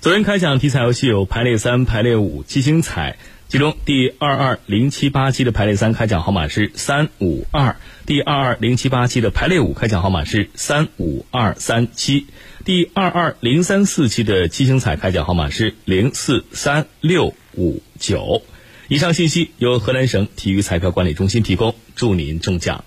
昨天开奖体彩游戏有排列三、排列五、七星彩，其中第二二零七八期的排列三开奖号码是三五二，第二二零七八期的排列五开奖号码是三五二三七，第二二零三四期的七星彩开奖号码是零四三六五九。以上信息由河南省体育彩票管理中心提供，祝您中奖。